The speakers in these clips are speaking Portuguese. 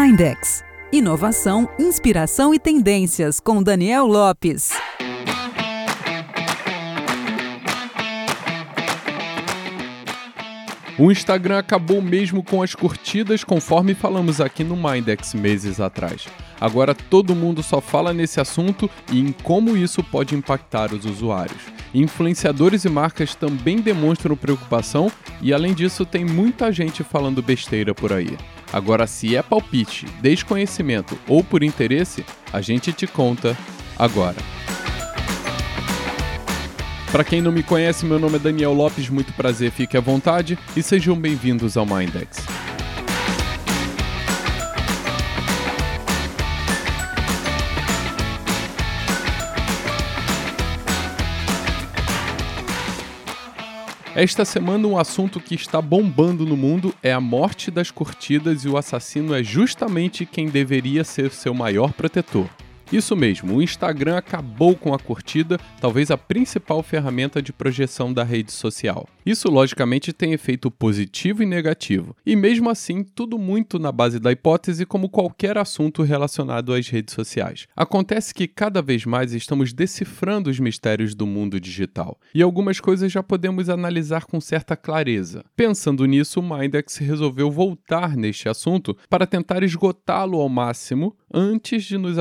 Mindex. Inovação, inspiração e tendências com Daniel Lopes. O Instagram acabou mesmo com as curtidas, conforme falamos aqui no Mindex meses atrás. Agora todo mundo só fala nesse assunto e em como isso pode impactar os usuários. Influenciadores e marcas também demonstram preocupação e, além disso, tem muita gente falando besteira por aí. Agora, se é palpite, desconhecimento ou por interesse, a gente te conta agora. Para quem não me conhece, meu nome é Daniel Lopes, muito prazer, fique à vontade e sejam bem-vindos ao Mindex. Esta semana, um assunto que está bombando no mundo é a morte das curtidas e o assassino é justamente quem deveria ser seu maior protetor. Isso mesmo, o Instagram acabou com a curtida, talvez a principal ferramenta de projeção da rede social. Isso, logicamente, tem efeito positivo e negativo, e mesmo assim, tudo muito na base da hipótese, como qualquer assunto relacionado às redes sociais. Acontece que cada vez mais estamos decifrando os mistérios do mundo digital, e algumas coisas já podemos analisar com certa clareza. Pensando nisso, o Mindex resolveu voltar neste assunto para tentar esgotá-lo ao máximo antes de nos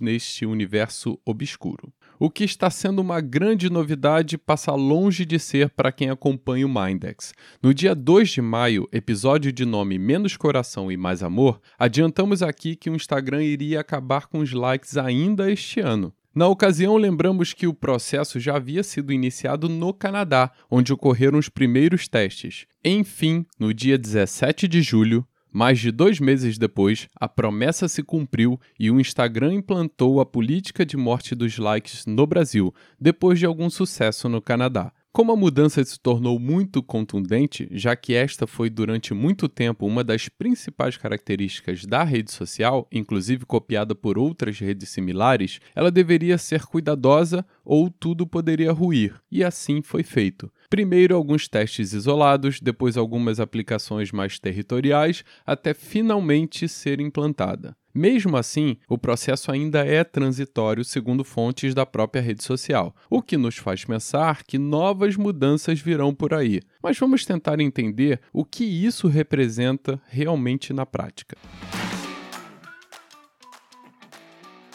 neste universo obscuro. O que está sendo uma grande novidade passa longe de ser para quem acompanha o Mindex. No dia 2 de maio, episódio de nome Menos Coração e Mais Amor, adiantamos aqui que o Instagram iria acabar com os likes ainda este ano. Na ocasião, lembramos que o processo já havia sido iniciado no Canadá, onde ocorreram os primeiros testes. Enfim, no dia 17 de julho, mais de dois meses depois, a promessa se cumpriu e o Instagram implantou a política de morte dos likes no Brasil, depois de algum sucesso no Canadá. Como a mudança se tornou muito contundente, já que esta foi durante muito tempo uma das principais características da rede social, inclusive copiada por outras redes similares, ela deveria ser cuidadosa ou tudo poderia ruir, e assim foi feito. Primeiro alguns testes isolados, depois algumas aplicações mais territoriais, até finalmente ser implantada. Mesmo assim, o processo ainda é transitório, segundo fontes da própria rede social, o que nos faz pensar que novas mudanças virão por aí. Mas vamos tentar entender o que isso representa realmente na prática.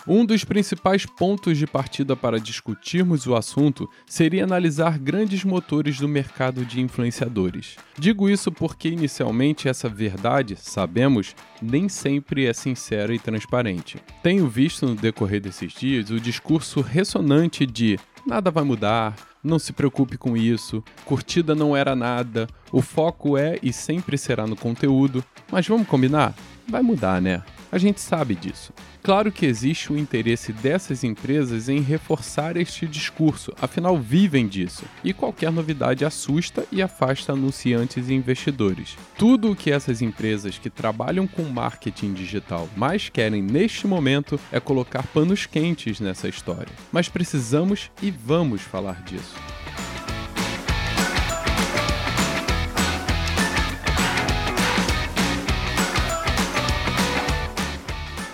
Um dos principais pontos de partida para discutirmos o assunto seria analisar grandes motores do mercado de influenciadores. Digo isso porque, inicialmente, essa verdade, sabemos, nem sempre é sincera e transparente. Tenho visto no decorrer desses dias o discurso ressonante de nada vai mudar, não se preocupe com isso, curtida não era nada, o foco é e sempre será no conteúdo, mas vamos combinar? Vai mudar, né? A gente sabe disso. Claro que existe o interesse dessas empresas em reforçar este discurso, afinal vivem disso, e qualquer novidade assusta e afasta anunciantes e investidores. Tudo o que essas empresas que trabalham com marketing digital mais querem neste momento é colocar panos quentes nessa história. Mas precisamos e vamos falar disso.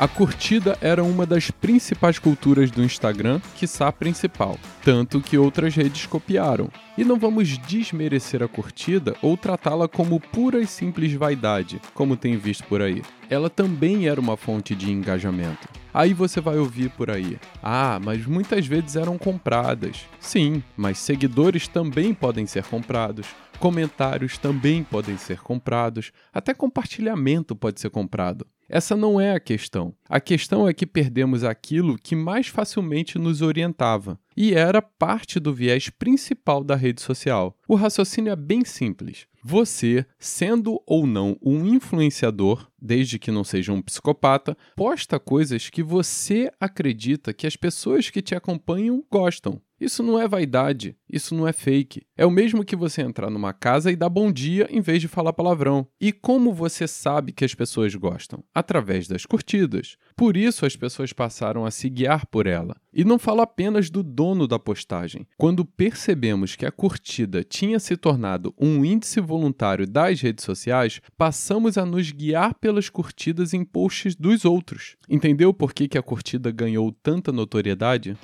A curtida era uma das principais culturas do Instagram, quiçá a principal, tanto que outras redes copiaram. E não vamos desmerecer a curtida ou tratá-la como pura e simples vaidade, como tem visto por aí. Ela também era uma fonte de engajamento. Aí você vai ouvir por aí: ah, mas muitas vezes eram compradas. Sim, mas seguidores também podem ser comprados. Comentários também podem ser comprados, até compartilhamento pode ser comprado. Essa não é a questão. A questão é que perdemos aquilo que mais facilmente nos orientava, e era parte do viés principal da rede social. O raciocínio é bem simples. Você, sendo ou não um influenciador, desde que não seja um psicopata, posta coisas que você acredita que as pessoas que te acompanham gostam. Isso não é vaidade, isso não é fake. É o mesmo que você entrar numa casa e dar bom dia em vez de falar palavrão. E como você sabe que as pessoas gostam? Através das curtidas. Por isso as pessoas passaram a se guiar por ela. E não falo apenas do dono da postagem. Quando percebemos que a curtida tinha se tornado um índice voluntário das redes sociais, passamos a nos guiar pelas curtidas em posts dos outros. Entendeu por que, que a curtida ganhou tanta notoriedade?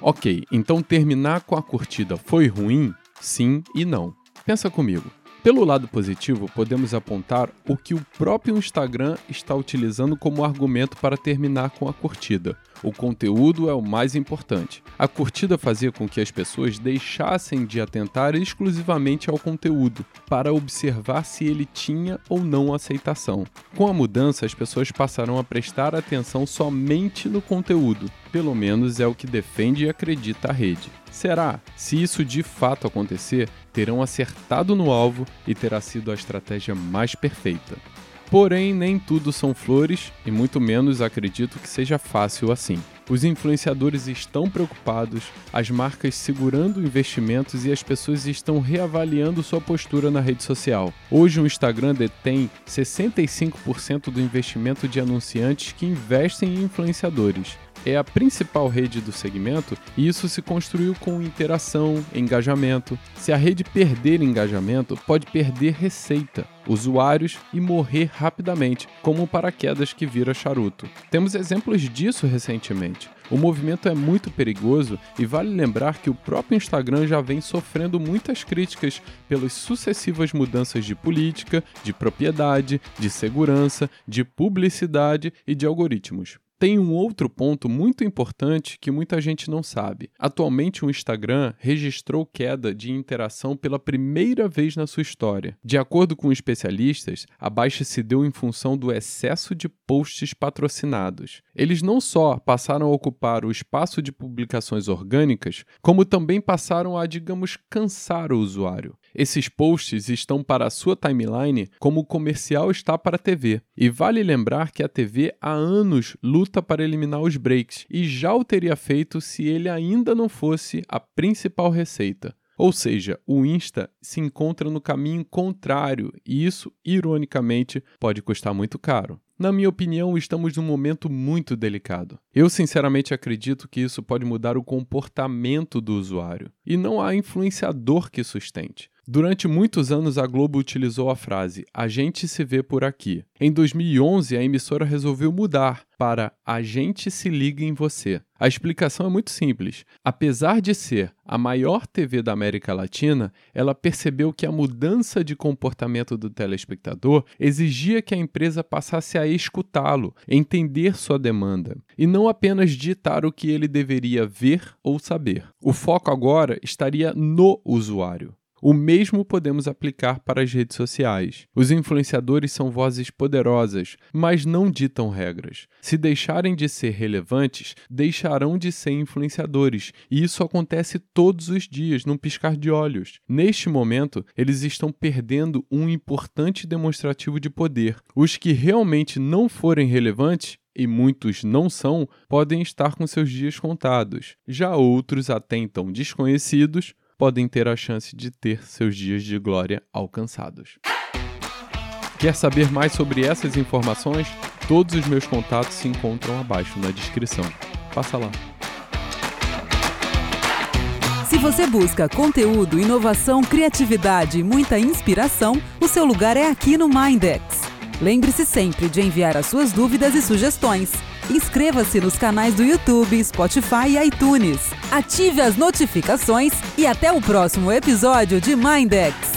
Ok, então terminar com a curtida foi ruim? Sim e não. Pensa comigo. Pelo lado positivo, podemos apontar o que o próprio Instagram está utilizando como argumento para terminar com a curtida. O conteúdo é o mais importante. A curtida fazia com que as pessoas deixassem de atentar exclusivamente ao conteúdo, para observar se ele tinha ou não aceitação. Com a mudança, as pessoas passaram a prestar atenção somente no conteúdo, pelo menos é o que defende e acredita a rede. Será? Se isso de fato acontecer, terão acertado no alvo e terá sido a estratégia mais perfeita. Porém, nem tudo são flores e muito menos acredito que seja fácil assim. Os influenciadores estão preocupados, as marcas segurando investimentos e as pessoas estão reavaliando sua postura na rede social. Hoje, o Instagram detém 65% do investimento de anunciantes que investem em influenciadores é a principal rede do segmento e isso se construiu com interação, engajamento. Se a rede perder engajamento, pode perder receita, usuários e morrer rapidamente, como o paraquedas que vira charuto. Temos exemplos disso recentemente. O movimento é muito perigoso e vale lembrar que o próprio Instagram já vem sofrendo muitas críticas pelas sucessivas mudanças de política, de propriedade, de segurança, de publicidade e de algoritmos. Tem um outro ponto muito importante que muita gente não sabe. Atualmente, o Instagram registrou queda de interação pela primeira vez na sua história. De acordo com especialistas, a baixa se deu em função do excesso de posts patrocinados. Eles não só passaram a ocupar o espaço de publicações orgânicas, como também passaram a, digamos, cansar o usuário. Esses posts estão para a sua timeline como o comercial está para a TV. E vale lembrar que a TV há anos luta para eliminar os breaks e já o teria feito se ele ainda não fosse a principal receita. Ou seja, o Insta se encontra no caminho contrário e isso, ironicamente, pode custar muito caro. Na minha opinião, estamos num momento muito delicado. Eu sinceramente acredito que isso pode mudar o comportamento do usuário e não há influenciador que sustente. Durante muitos anos, a Globo utilizou a frase A gente se vê por aqui. Em 2011, a emissora resolveu mudar para A gente se liga em você. A explicação é muito simples. Apesar de ser a maior TV da América Latina, ela percebeu que a mudança de comportamento do telespectador exigia que a empresa passasse a escutá-lo, entender sua demanda, e não apenas ditar o que ele deveria ver ou saber. O foco agora estaria no usuário. O mesmo podemos aplicar para as redes sociais. Os influenciadores são vozes poderosas, mas não ditam regras. Se deixarem de ser relevantes, deixarão de ser influenciadores, e isso acontece todos os dias, num piscar de olhos. Neste momento, eles estão perdendo um importante demonstrativo de poder. Os que realmente não forem relevantes e muitos não são, podem estar com seus dias contados. Já outros, até então desconhecidos, podem ter a chance de ter seus dias de glória alcançados. Quer saber mais sobre essas informações? Todos os meus contatos se encontram abaixo na descrição. Passa lá. Se você busca conteúdo, inovação, criatividade e muita inspiração, o seu lugar é aqui no Mindex. Lembre-se sempre de enviar as suas dúvidas e sugestões. Inscreva-se nos canais do YouTube, Spotify e iTunes. Ative as notificações e até o próximo episódio de Mindex.